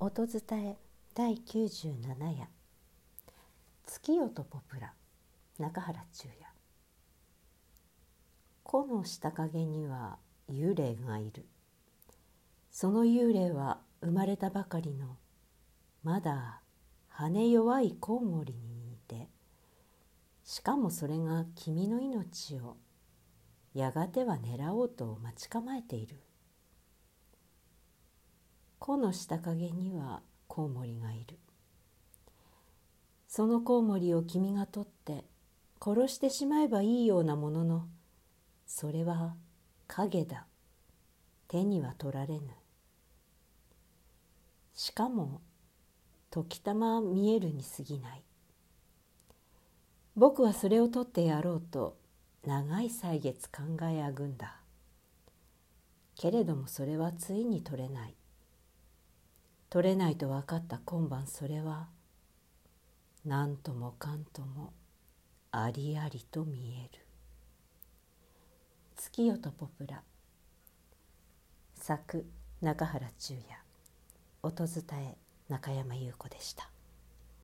音伝え第97夜。月夜とポプラ。中原中也木の下陰には幽霊がいる。その幽霊は生まれたばかりのまだ羽弱いコウモリに似てしかもそれが君の命をやがては狙おうと待ち構えている。木の下陰にはコウモリがいる。そのコウモリを君が取って殺してしまえばいいようなもののそれは影だ。手には取られぬ。しかも時たま見えるに過ぎない。僕はそれを取ってやろうと長い歳月考えあぐんだ。けれどもそれはついに取れない。取れないと分かった今晩それは何ともかんともありありと見える。月夜とポプラ。作中原中也。音伝え中山優子でした。